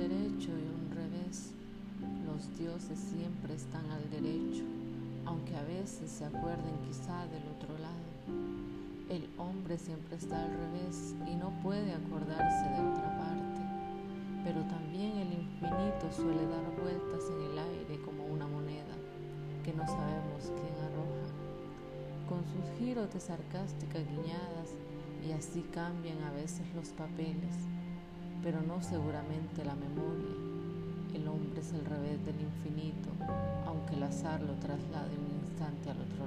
derecho y un revés. Los dioses siempre están al derecho, aunque a veces se acuerden quizá del otro lado. El hombre siempre está al revés y no puede acordarse de otra parte, pero también el infinito suele dar vueltas en el aire como una moneda que no sabemos quién arroja, con sus giros de sarcásticas guiñadas y así cambian a veces los papeles, pero no seguramente la memoria. El hombre es el revés del infinito, aunque el azar lo traslade un instante al otro.